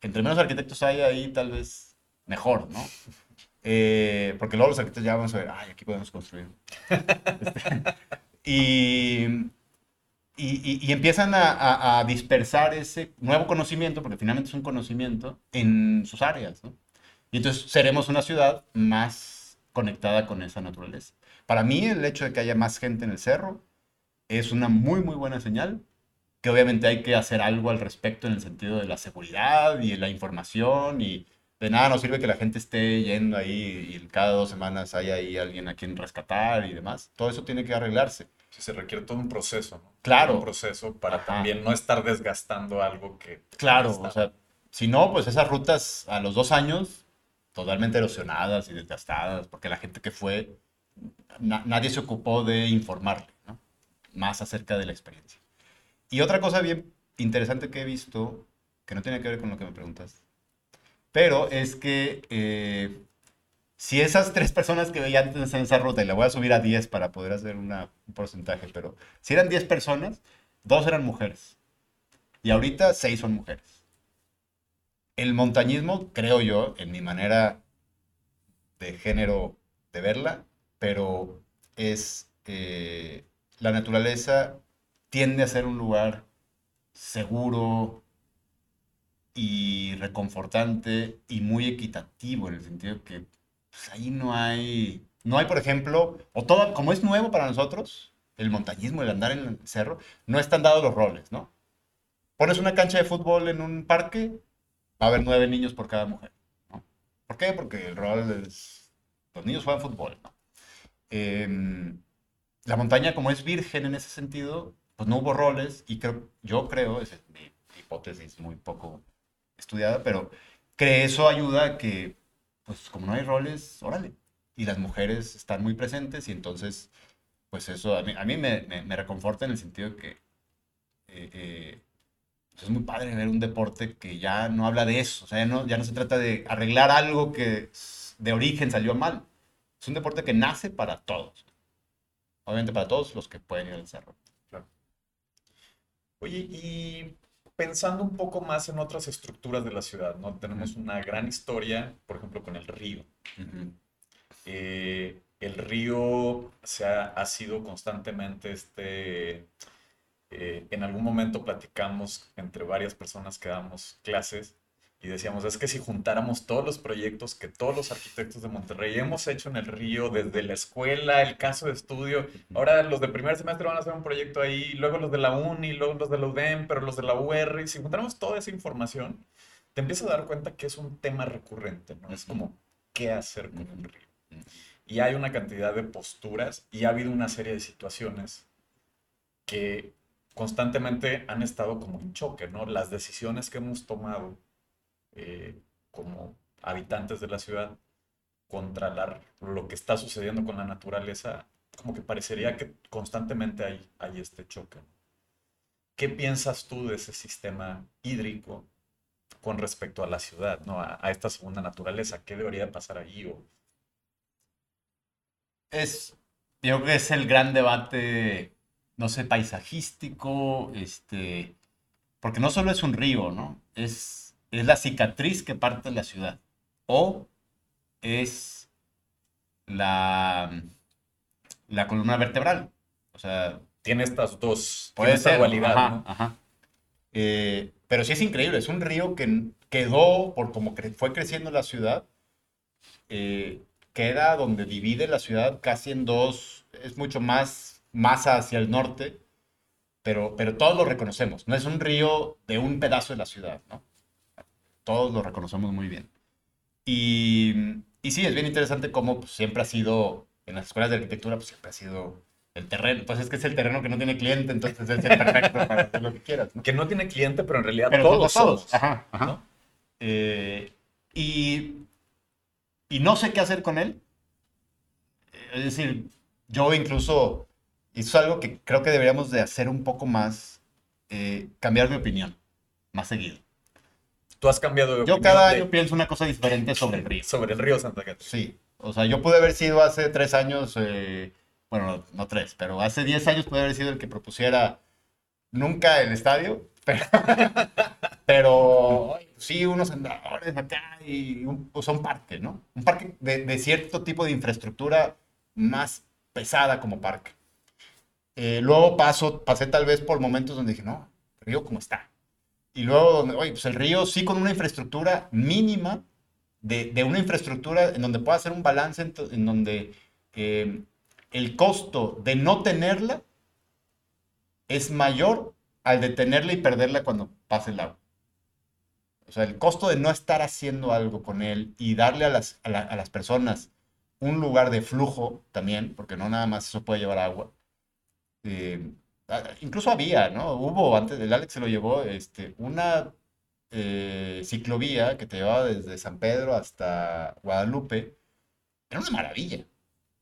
entre menos arquitectos hay ahí, tal vez mejor, ¿no? Eh, porque luego los arquitectos ya vamos a ver, ay, aquí podemos construir. Este, y, y, empiezan a, a, dispersar ese nuevo conocimiento, porque finalmente es un conocimiento, en sus áreas, ¿no? Y entonces seremos una ciudad más conectada con esa naturaleza. Para mí, el hecho de que haya más gente en el cerro es una muy, muy buena señal que obviamente hay que hacer algo al respecto en el sentido de la seguridad y la información y de nada nos sirve que la gente esté yendo ahí y cada dos semanas hay ahí alguien a quien rescatar y demás. Todo eso tiene que arreglarse. se requiere todo un proceso, ¿no? Claro. Un proceso para también no estar desgastando algo que... Claro, o sea, si no, pues esas rutas a los dos años totalmente erosionadas y desgastadas, porque la gente que fue, nadie se ocupó de informarle, ¿no? Más acerca de la experiencia. Y otra cosa bien interesante que he visto, que no tiene que ver con lo que me preguntas, pero es que eh, si esas tres personas que veía antes en esa ruta, y la voy a subir a 10 para poder hacer un porcentaje, pero si eran 10 personas, dos eran mujeres. Y ahorita seis son mujeres. El montañismo, creo yo, en mi manera de género de verla, pero es eh, la naturaleza tiende a ser un lugar seguro y reconfortante y muy equitativo en el sentido que pues, ahí no hay, no hay, por ejemplo, o todo, como es nuevo para nosotros, el montañismo, el andar en el cerro, no están dados los roles, ¿no? Pones una cancha de fútbol en un parque, va a haber nueve niños por cada mujer. ¿Por qué? Porque el rol es, los niños juegan fútbol. Em, la montaña, como es virgen en ese sentido, pues no hubo roles y creo, yo creo, es mi hipótesis muy poco estudiada, pero que eso ayuda a que, pues como no hay roles, órale. Y las mujeres están muy presentes y entonces, pues eso a mí, me, reconforta en el sentido que eh, eh, pues, es muy padre ver un deporte que ya no habla de eso, o sea, ya no, ya no se trata de arreglar algo que de origen salió mal. Es un deporte que nace para todos. Obviamente para todos los que pueden ir al cerro. Oye, y pensando un poco más en otras estructuras de la ciudad, ¿no? Tenemos una gran historia, por ejemplo, con el río. Eh, el río se ha, sido constantemente este... Eh, en algún momento platicamos entre varias personas que damos clases y decíamos, es que si juntáramos todos los proyectos que todos los arquitectos de Monterrey hemos hecho en el río, desde la escuela, el caso de estudio, ahora los de primer semestre van a hacer un proyecto ahí, luego los de la UNI, luego los de la UDEM, pero los de la UR, y si juntáramos toda esa información, te empiezas a dar cuenta que es un tema recurrente, ¿no? Es como, ¿qué hacer con un río? Y hay una cantidad de posturas y ha habido una serie de situaciones que constantemente han estado como en choque, ¿no? Las decisiones que hemos tomado eh, como habitantes de la ciudad contra lo que está sucediendo con la naturaleza, como que parecería que constantemente hay, hay este choque. ¿Qué piensas tú de ese sistema hídrico con respecto a la ciudad, ¿no? a, esta segunda naturaleza? ¿Qué debería pasar ahí? O... Es, yo creo que es el gran debate, no sé, paisajístico, este, porque no solo es un río, ¿no? Es, es la cicatriz que parte la ciudad. O es la, la columna vertebral. O sea, tiene estas dos, puede ser, dualidad, ajá, ¿no? ajá. Eh, pero sí es increíble, es un río que quedó, por como cre- fue creciendo la ciudad, eh, queda donde divide la ciudad casi en dos, es mucho más, más hacia el norte, pero, pero todos lo reconocemos, no es un río de un pedazo de la ciudad, ¿no? Todos lo reconocemos muy bien. Y, y sí, es bien interesante cómo pues, siempre ha sido, en las escuelas de arquitectura, pues siempre ha sido el terreno, pues es que es el terreno que no tiene cliente, entonces es el perfecto para hacer lo que quieras, ¿no? Que no tiene cliente, pero en realidad Pero todos todos, somos. Ajá, ajá. ¿no? Eh, y, y no sé qué hacer con él. Es decir, yo incluso, y eso es algo que creo que deberíamos de hacer un poco más, eh, cambiar de opinión, más seguido. Tú has cambiado de Yo cada de- año pienso una cosa diferente sobre el río. sobre el río Santa Catarina. Sí, o sea, yo pude haber sido hace tres años, eh, bueno, no, tres, pero hace diez años pude haber sido el que propusiera nunca el estadio, pero, sí, unos andadores acá y un, o sea, un parque, ¿no? Un parque de, de cierto tipo de infraestructura más pesada como parque. Eh, luego paso, pasé tal vez por momentos donde dije, no, río como está. Y luego, donde, pues el río sí con una infraestructura mínima, de, una infraestructura en donde pueda hacer un balance, en, en donde eh, el costo de no tenerla es mayor al de tenerla y perderla cuando pase el agua. O sea, el costo de no estar haciendo algo con él y darle a las, a la- a las personas un lugar de flujo también, porque no nada más eso puede llevar agua. Eh, incluso había, ¿no? Hubo, antes del Alex se lo llevó, este, una eh, ciclovía que te llevaba desde San Pedro hasta Guadalupe. Era una maravilla.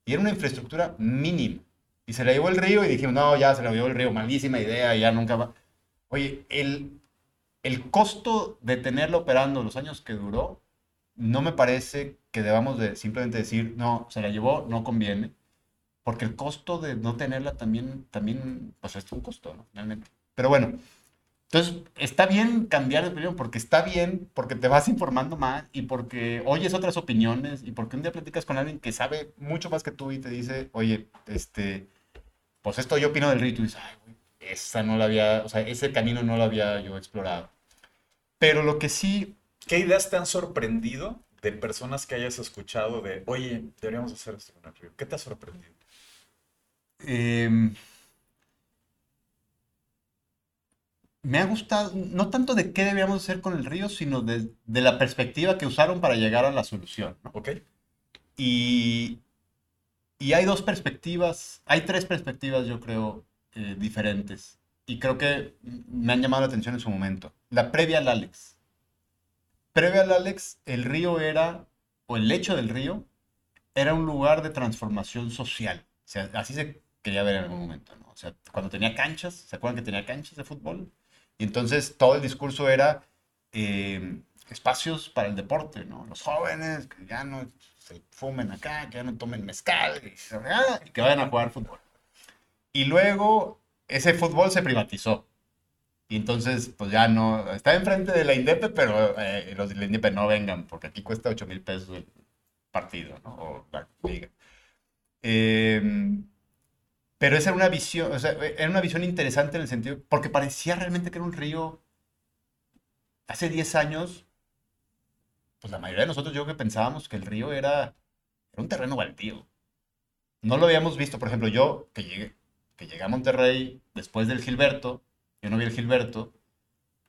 Y era una infraestructura mínima. Y se la llevó el río y dijimos, no, ya se la llevó el río, malísima idea, ya nunca va. Oye, el, el costo de tenerlo operando los años que duró, no me parece que debamos de simplemente decir, no, se la llevó, no conviene. Porque el costo de no tenerla también, también, pues es un costo, ¿no? Pero bueno, entonces está bien cambiar de opinión, porque está bien, porque te vas informando más y porque oyes otras opiniones y porque un día platicas con alguien que sabe mucho más que tú y te dice, oye, este, pues esto yo opino del río y tú dices, ay, güey, esa no la había, o sea, ese camino no lo había yo explorado. Pero lo que sí, ¿Qué ideas te han sorprendido de personas que hayas escuchado de, oye, deberíamos hacer esto con el río? ¿Qué te ha sorprendido? Em, me ha gustado, no tanto de qué debíamos hacer con el río, sino de, de la perspectiva que usaron para llegar a la solución, ¿no? ¿Ok? Y, y hay dos perspectivas, hay tres perspectivas, yo creo, eh, diferentes. Y creo que me han llamado la atención en su momento. La previa al Alex. Previa al Alex, el río era, o el lecho del río, era un lugar de transformación social. O sea, así se quería ver en algún momento, ¿no? O sea, cuando tenía canchas, ¿se acuerdan que tenía canchas de fútbol? Y entonces todo el discurso era eh, espacios para el deporte, ¿no? Los jóvenes que ya no se fumen acá, que ya no tomen mezcal y, y que vayan a jugar fútbol. Y luego ese fútbol se privatizó. Y entonces, pues ya no, está enfrente de la Indepe, pero eh, los de la Indepe no vengan, porque aquí cuesta 8 mil pesos el partido, ¿no? O la liga. Eh, pero esa era una visión, o sea, era una visión interesante en el sentido, porque parecía realmente que era un río, hace 10 años, pues la mayoría de nosotros yo creo que pensábamos que el río era, era un terreno baldío. No lo habíamos visto, por ejemplo, yo que llegué, que llegué a Monterrey después del Gilberto, yo no vi el Gilberto,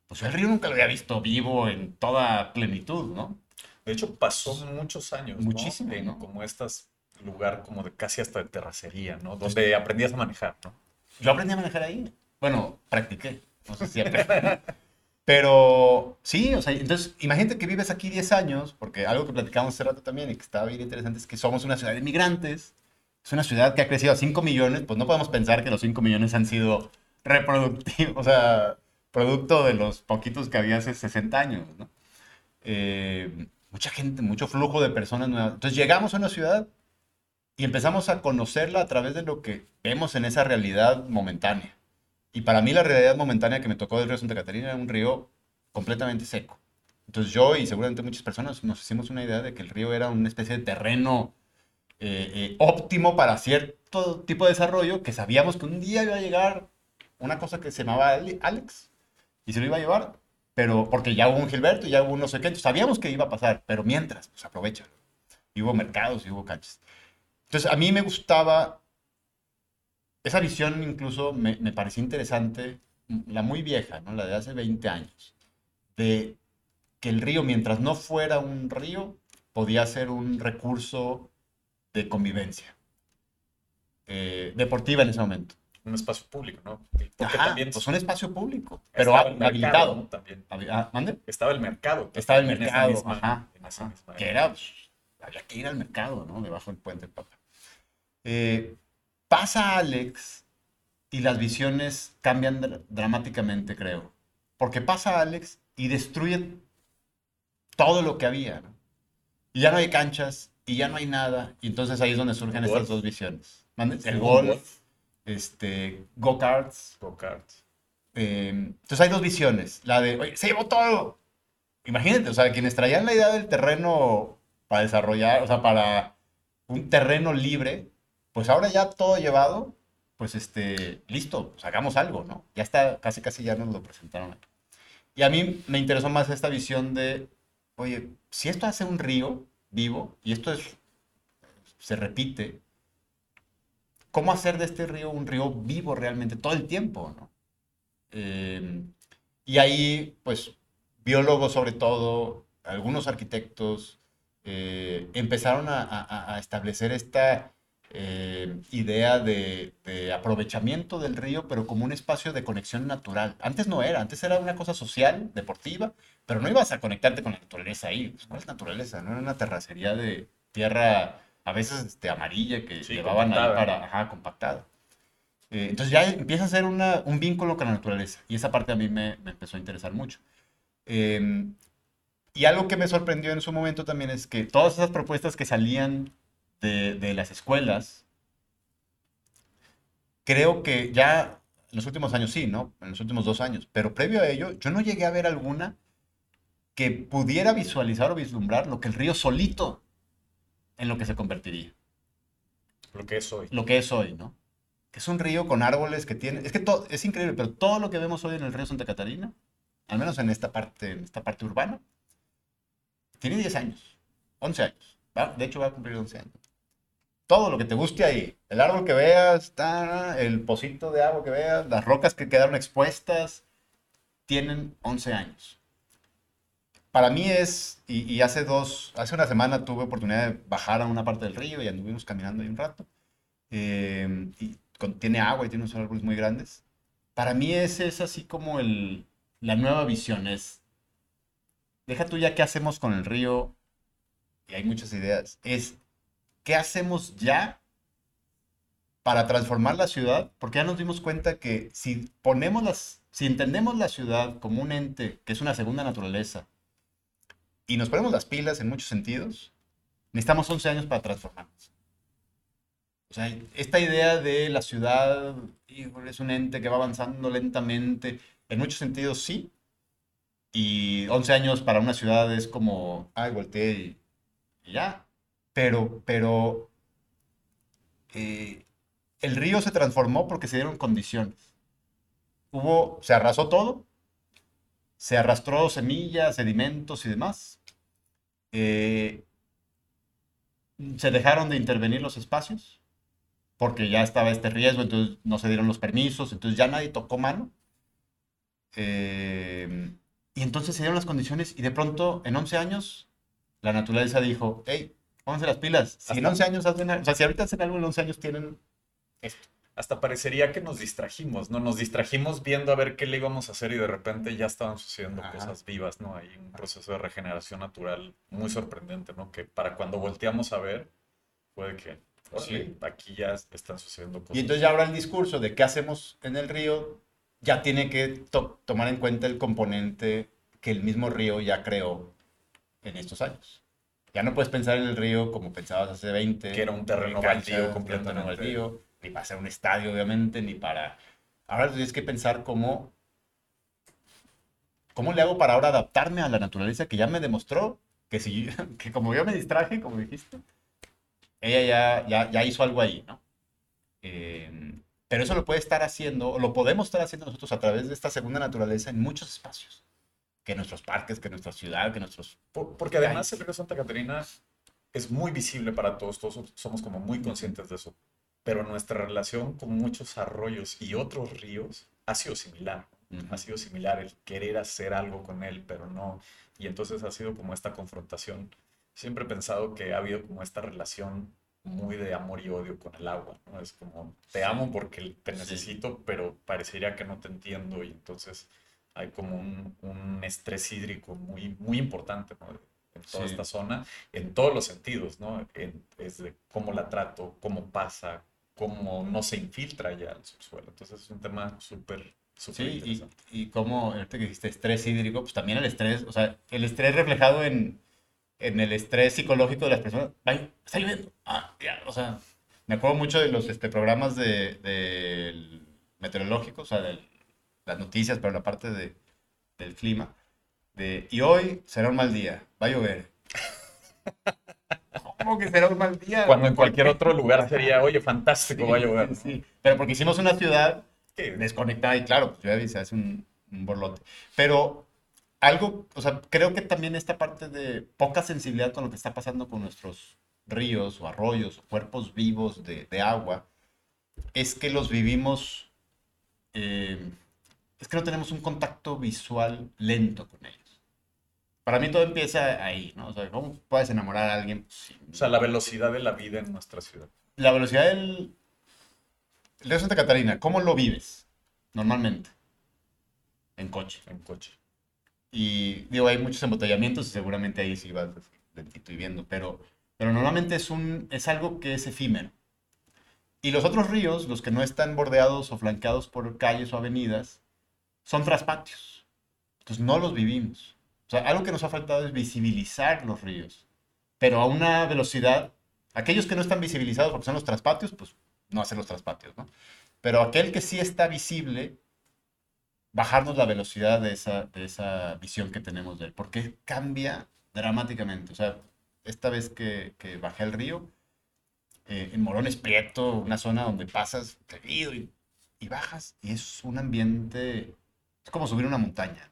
pues yo el río nunca lo había visto vivo en toda plenitud, ¿no? De hecho, pasó muchos años, ¿no? Muchísimo, En ¿no? como estas lugar como de casi hasta de terracería, ¿no? Donde aprendías a manejar, ¿no? Yo aprendí a manejar ahí. Bueno, practiqué. No sé si aprendí. Pero sí, o sea, entonces imagínate que vives aquí 10 años, porque algo que platicamos hace rato también y que estaba bien interesante es que somos una ciudad de migrantes. Es una ciudad que ha crecido a 5 millones, pues no podemos pensar que los 5 millones han sido reproductivos, o sea, producto de los poquitos que había hace 60 años, ¿no? Eh, mucha gente, mucho flujo de personas nuevas. Entonces llegamos a una ciudad y empezamos a conocerla a través de lo que vemos en esa realidad momentánea. Y para mí la realidad momentánea que me tocó del río Santa Catarina era un río completamente seco. Entonces yo y seguramente muchas personas nos hicimos una idea de que el río era una especie de terreno eh, eh, óptimo para cierto tipo de desarrollo, que sabíamos que un día iba a llegar una cosa que se llamaba Alex y se lo iba a llevar, pero porque ya hubo un Gilberto, ya hubo un no sé sabíamos que iba a pasar, pero mientras, pues aprovecha. Y hubo mercados y hubo canchas. Entonces a mí me gustaba, esa visión incluso me, me parecía interesante, la muy vieja, ¿no? la de hace 20 años, de que el río, mientras no fuera un río, podía ser un recurso de convivencia eh, deportiva en ese momento. Un espacio público, ¿no? Porque también pues un espacio público, pero habilitado. También. Ah, Estaba el mercado. Estaba el mercado, ajá, que era, pues, había que ir al mercado, ¿no? Debajo del puente Papa. Eh, pasa Alex y las visiones cambian dramáticamente, creo. Porque pasa Alex y destruye todo lo que había, ¿no? Y ya no hay canchas, y ya no hay nada. Y entonces ahí es donde surgen estas dos visiones. El golf, este, go-karts. Go-karts. Eh, entonces hay dos visiones. La de, oye, se llevó todo. Imagínate, o sea, quienes traían la idea del terreno para desarrollar, o sea, para un terreno libre, pues ahora ya todo llevado, pues este, listo, pues hagamos algo, ¿no? Ya está, casi casi ya nos lo presentaron aquí. Y a mí me interesó más esta visión de, oye, si esto hace un río, vivo, y esto es, se repite, ¿cómo hacer de este río un río vivo realmente todo el tiempo? ¿no? Eh, y ahí, pues, biólogos sobre todo, algunos arquitectos, eh, empezaron a, establecer esta eh, idea de, de, aprovechamiento del río, pero como un espacio de conexión natural. Antes no era, antes era una cosa social, deportiva, pero no ibas a conectarte con la naturaleza ahí. Pues, ¿Cuál es naturaleza? No era una terracería de tierra, a veces este, amarilla, que llevaban ahí para, ajá, compactada. Eh, entonces ya empieza a ser una, un vínculo con la naturaleza. Y esa parte a mí me, me empezó a interesar mucho. Em, y algo que me sorprendió en su momento también es que todas esas propuestas que salían de, de las escuelas, creo que ya en los últimos años sí, ¿no? En los últimos dos años. Pero previo a ello, yo no llegué a ver alguna que pudiera visualizar o vislumbrar lo que el río solito en lo que se convertiría. Lo que es hoy. Lo que es hoy, ¿no? Que es un río con árboles que tiene... Es que todo, es increíble, pero todo lo que vemos hoy en el río Santa Catarina, al menos en esta parte, en esta parte urbana, tiene 10 años, 11 años. De hecho, va a cumplir 11 años. Todo lo que te guste ahí, el árbol que veas, está, el pocito de agua que veas, las rocas que quedaron expuestas, tienen 11 años para mí es, y, hace dos, hace una semana tuve oportunidad de bajar a una parte del río y anduvimos caminando ahí un rato. Eh, y tiene agua y tiene unos árboles muy grandes. Para mí ese es así como el, la nueva visión, es, deja tú ya qué hacemos con el río, y hay muchas ideas, es, ¿qué hacemos ya para transformar la ciudad? Porque ya nos dimos cuenta que si ponemos las, si entendemos la ciudad como un ente que es una segunda naturaleza, y nos ponemos las pilas en muchos sentidos, necesitamos 11 años para transformarnos. O sea, esta idea de la ciudad es un ente que va avanzando lentamente, en muchos sentidos sí, y 11 años para una ciudad es como, ay, volteé y, ya, pero, pero eh, el río se transformó porque se dieron condiciones. Hubo, se arrasó todo, se arrastró semillas, sedimentos y demás. Eh, se dejaron de intervenir los espacios porque ya estaba este riesgo, entonces no se dieron los permisos, entonces ya nadie tocó mano. Eh, y entonces se dieron las condiciones y de pronto en 11 años la naturaleza dijo, hey, pónganse las pilas. Si en 11 años hacen, o sea, si ahorita hacen algo en 11 años tienen esto hasta parecería que nos distrajimos, ¿no? Nos distrajimos viendo a ver qué le íbamos a hacer y de repente ya estaban sucediendo cosas vivas, ¿no? Hay un proceso de regeneración natural muy sorprendente, ¿no? Que para cuando volteamos a ver, puede que sí. aquí ya están sucediendo cosas. Y entonces ya ahora el discurso de qué hacemos en el río ya tiene que tomar en cuenta el componente que el mismo río ya creó en estos años. Ya no puedes pensar en el río como pensabas hace 20. Que era un terreno baldío completamente. Baldío ni para hacer un estadio, obviamente, ni para Ahora tienes que pensar cómo, cómo le hago para ahora adaptarme a la naturaleza que ya me demostró que, si, que como yo me distraje, como dijiste, ella ya, ya, hizo algo ahí, ¿no? Eh, pero eso lo puede estar haciendo, lo podemos estar haciendo nosotros a través de esta segunda naturaleza en muchos espacios. Que nuestros parques, que nuestra ciudad, que nuestros... porque además el río Santa Catarina es muy visible para todos, todos somos como muy conscientes de eso. Pero nuestra relación con muchos arroyos y otros ríos ha sido similar. Ha sido similar el querer hacer algo con él, pero no. Y entonces ha sido como esta confrontación. Siempre he pensado que ha habido como esta relación muy de amor y odio con el agua, ¿no? Es como, te amo porque te necesito, pero parecería que no te entiendo y entonces hay como un, un estrés hídrico muy, muy importante, ¿no? En toda esta zona, en todos los sentidos, ¿no? En, es de cómo la trato, cómo pasa, cómo no se infiltra ya al subsuelo. Entonces es un tema súper, súper sí, interesante. Y, y cómo, ahorita que dijiste estrés hídrico, pues también el estrés, o sea, el estrés reflejado en en el estrés psicológico de las personas. ¡Ay, está lloviendo! Ah, ya, o sea, me acuerdo mucho de los este, programas de, de meteorológicos, o sea, de las noticias, pero la parte de, del clima. De, y hoy será un mal día, va a llover. ¿Cómo que será un mal día? Cuando en cualquier otro lugar sería, oye, fantástico, va a llover. Sí, pero porque hicimos una ciudad desconectada y claro, pues llueve y se hace un, un borlote. Pero algo, o sea, creo que también esta parte de poca sensibilidad con lo que está pasando con nuestros ríos o arroyos o cuerpos vivos de, agua, es que los vivimos, eh, es que no tenemos un contacto visual lento con ellos. Para mí todo empieza ahí, ¿no? O sea, ¿cómo puedes enamorar a alguien? o sea, la velocidad de la vida en nuestra ciudad. La velocidad del... El río Santa Catarina, ¿cómo lo vives normalmente? En coche. En coche. Y digo, hay muchos embotellamientos y seguramente ahí sí vas lentito y viendo, pero, pero normalmente es, un, es algo que es efímero. Y los otros ríos, los que no están bordeados o flanqueados por calles o avenidas, son traspatios. Entonces no los vivimos. O sea, algo que nos ha faltado es visibilizar los ríos, pero a una velocidad. Aquellos que no están visibilizados porque son los traspatios, pues no hacen los traspatios, ¿no? Pero aquel que sí está visible, bajarnos la velocidad de esa, de esa visión que tenemos de él, porque cambia dramáticamente. O sea, esta vez que, que bajé el río, eh, en Morones Prieto, una zona donde pasas y, y bajas, y es un ambiente, es como subir una montaña.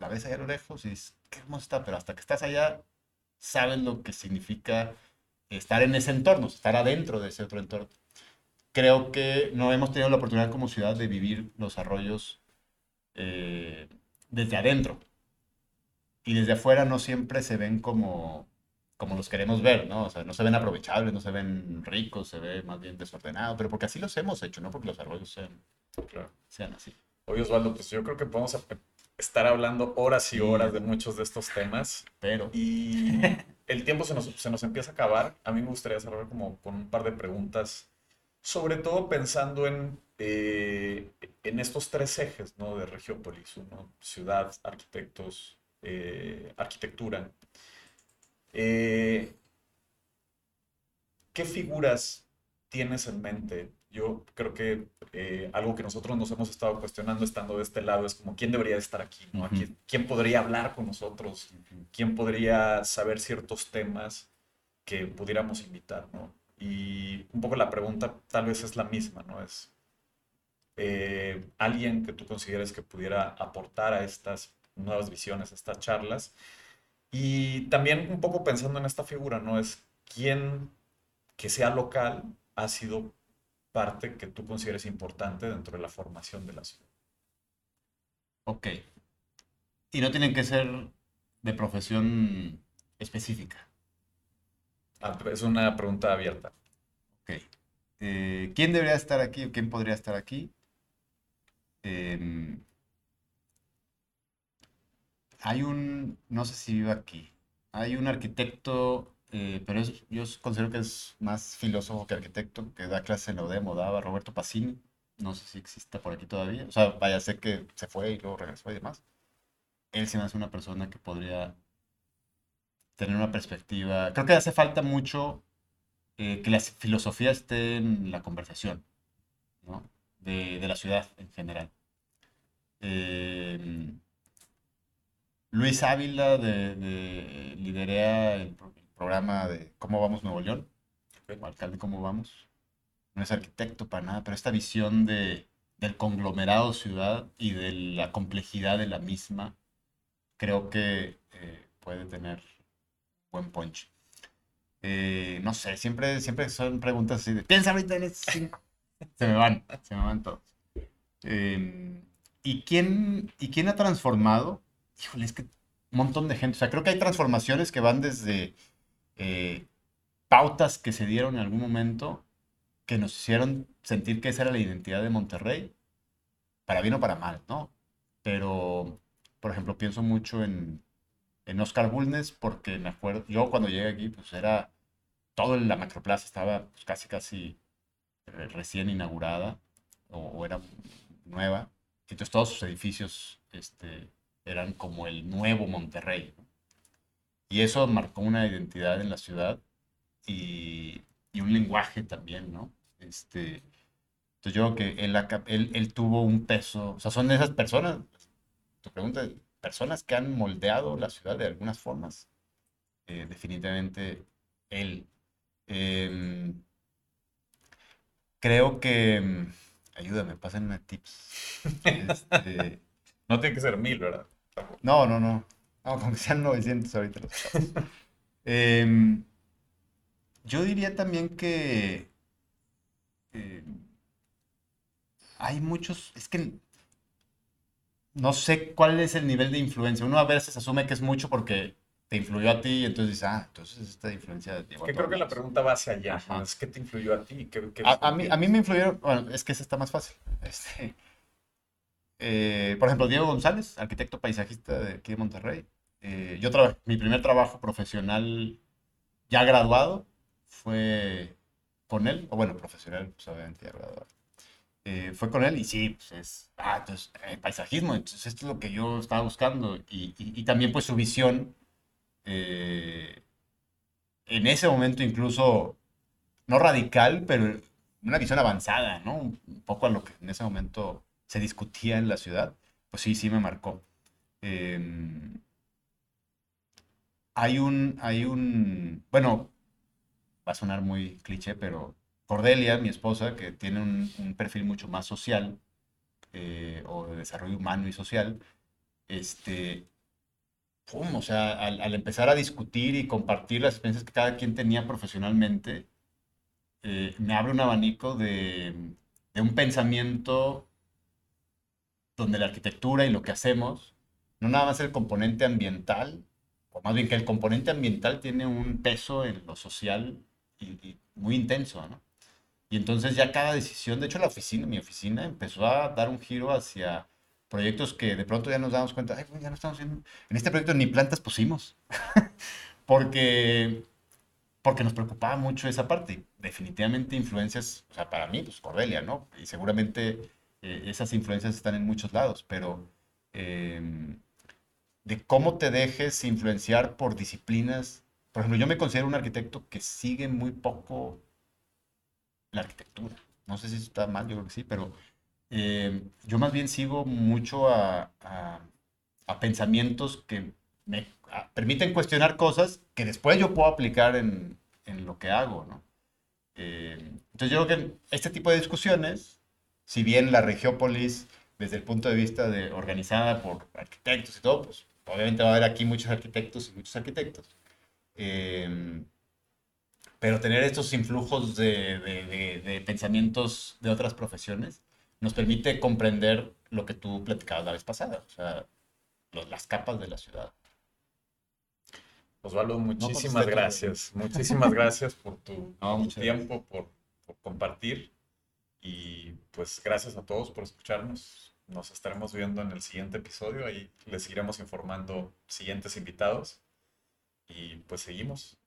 La ves allá a lo lejos y dices, qué hermoso está, pero hasta que estás allá, sabes lo que significa estar en ese entorno, estar adentro de ese otro entorno. Creo que no hemos tenido la oportunidad como ciudad de vivir los arroyos eh, desde adentro. Y desde afuera no siempre se ven como, como los queremos ver, ¿no? O sea, no se ven aprovechables, no se ven ricos, se ve más bien desordenado, pero porque así los hemos hecho, no porque los arroyos sean, sean así. Oye, Osvaldo, pues yo creo que podemos estar hablando horas y horas de muchos de estos temas, pero... Y el tiempo se nos, se nos empieza a acabar. A mí me gustaría cerrar como con un par de preguntas, sobre todo pensando en eh, en estos tres ejes ¿no? de Regiópolis, uno, ciudad, arquitectos, eh, arquitectura. Eh, ¿Qué figuras tienes en mente? Yo creo que algo que nosotros nos hemos estado cuestionando estando de este lado es como quién debería estar aquí, ¿no? ¿Quién, podría hablar con nosotros? ¿Quién podría saber ciertos temas que pudiéramos invitar, ¿no? Y un poco la pregunta tal vez es la misma, ¿no? Es eh, alguien que tú consideres que pudiera aportar a estas nuevas visiones, a estas charlas. Y también un poco pensando en esta figura, ¿no? Es quién que sea local ha sido parte que tú consideres importante dentro de la formación de la ciudad. Ok. Y no tienen que ser de profesión específica. Ah, es una pregunta abierta. Ok. Eh, ¿Quién debería estar aquí o quién podría estar aquí? Em, hay un, no sé si vive aquí, hay un arquitecto, eh, pero yo considero que es más filósofo que arquitecto, que da clase en la UDEM daba, Roberto Pacini. No sé si existe por aquí todavía. O sea, vaya, sé que se fue y luego regresó y demás. Él se me hace una persona que podría tener una perspectiva. Creo que hace falta mucho eh, que la filosofía esté en la conversación, ¿no? de, la ciudad en general. Eh, Luis Ávila de, de- liderea programa de Cómo Vamos Nuevo León, como alcalde Cómo Vamos. No es arquitecto para nada, pero esta visión de, del conglomerado ciudad y de la complejidad de la misma, creo que eh, puede tener buen punch. Eh, no sé, siempre, siempre son preguntas así de, piensa ahorita en esto. sí". Se me van, se me van todos. Eh, ¿y, quién, ¿Y quién ha transformado? Híjole, es que un montón de gente. O sea, creo que hay transformaciones que van desde eh, pautas que se dieron en algún momento que nos hicieron sentir que esa era la identidad de Monterrey, para bien o para mal, ¿no? Pero, por ejemplo, pienso mucho en, en Oscar Bulnes porque me acuerdo, yo cuando llegué aquí, pues era, todo la Macroplaza estaba pues, casi, casi re- recién inaugurada o, o era nueva. Entonces todos sus edificios este, eran como el nuevo Monterrey. ¿no? Y eso marcó una identidad en la ciudad y, y un lenguaje también, ¿no? Este, entonces yo creo que él, él, él tuvo un peso, o sea, son esas personas, tu pregunta, personas que han moldeado la ciudad de algunas formas. Eh, definitivamente él. Em, creo que, ayúdame, pásenme tips. Este, No tiene que ser mil, ¿verdad? no, no, no. No, con que sean 900 ahorita los. Em, yo diría también que eh, hay muchos, es que no sé cuál es el nivel de influencia. Uno a veces asume que es mucho porque te influyó a ti y entonces dices, ah, entonces esta influencia a Que creo que la lados". pregunta va hacia allá. Es, ¿Qué te influyó a ti? ¿Qué, qué- A, a mí, a mí me influyeron, bueno, es que ese está más fácil. Este, eh, por ejemplo, Diego González, arquitecto paisajista de aquí de Monterrey. Eh, yo mi primer trabajo profesional ya graduado fue con él, o bueno, profesional, pues obviamente ya graduado. Eh, fue con él y sí, pues es, ah, entonces, eh, paisajismo, entonces esto es lo que yo estaba buscando. Y, y- y también pues su visión, eh, en ese momento incluso, no radical, pero una visión avanzada, ¿no? Un poco a lo que en ese momento se discutía en la ciudad, pues sí, sí me marcó. Em, hay un, hay un, bueno, va a sonar muy cliché, pero Cordelia, mi esposa, que tiene un, perfil mucho más social, eh, o de desarrollo humano y social, este, pum, o sea, al, al empezar a discutir y compartir las experiencias que cada quien tenía profesionalmente, eh, me abre un abanico de, de un pensamiento donde la arquitectura y lo que hacemos, no nada más el componente ambiental, o más bien que el componente ambiental tiene un peso en lo social y, y muy intenso, ¿no? Y entonces ya cada decisión, de hecho la oficina, mi oficina empezó a dar un giro hacia proyectos que de pronto ya nos damos cuenta, ay, pues ya no estamos haciendo, en este proyecto ni plantas pusimos, porque, porque nos preocupaba mucho esa parte. Definitivamente influencias, o sea, para mí, pues Cordelia, ¿no? Y seguramente eh, esas influencias están en muchos lados, pero em, de cómo te dejes influenciar por disciplinas. Por ejemplo, yo me considero un arquitecto que sigue muy poco la arquitectura. No sé si está mal, yo creo que sí, pero eh, yo más bien sigo mucho a, a- a pensamientos que me a- permiten cuestionar cosas que después yo puedo aplicar en, en lo que hago, ¿no? Eh, entonces yo creo que este tipo de discusiones, si bien la Regiópolis, desde el punto de vista de organizada por arquitectos y todo, pues obviamente va a haber aquí muchos arquitectos y muchos arquitectos. Eh, pero tener estos influjos de, de- de- de pensamientos de otras profesiones nos permite comprender lo que tú platicabas la vez pasada, o sea, lo- las capas de la ciudad. Osvaldo, muchísimas todo. gracias. Muchísimas gracias por tu, No, por tu tiempo, por, por compartir. Y pues gracias a todos por escucharnos. Nos estaremos viendo en el siguiente episodio. Ahí les seguiremos informando siguientes invitados. Y pues seguimos.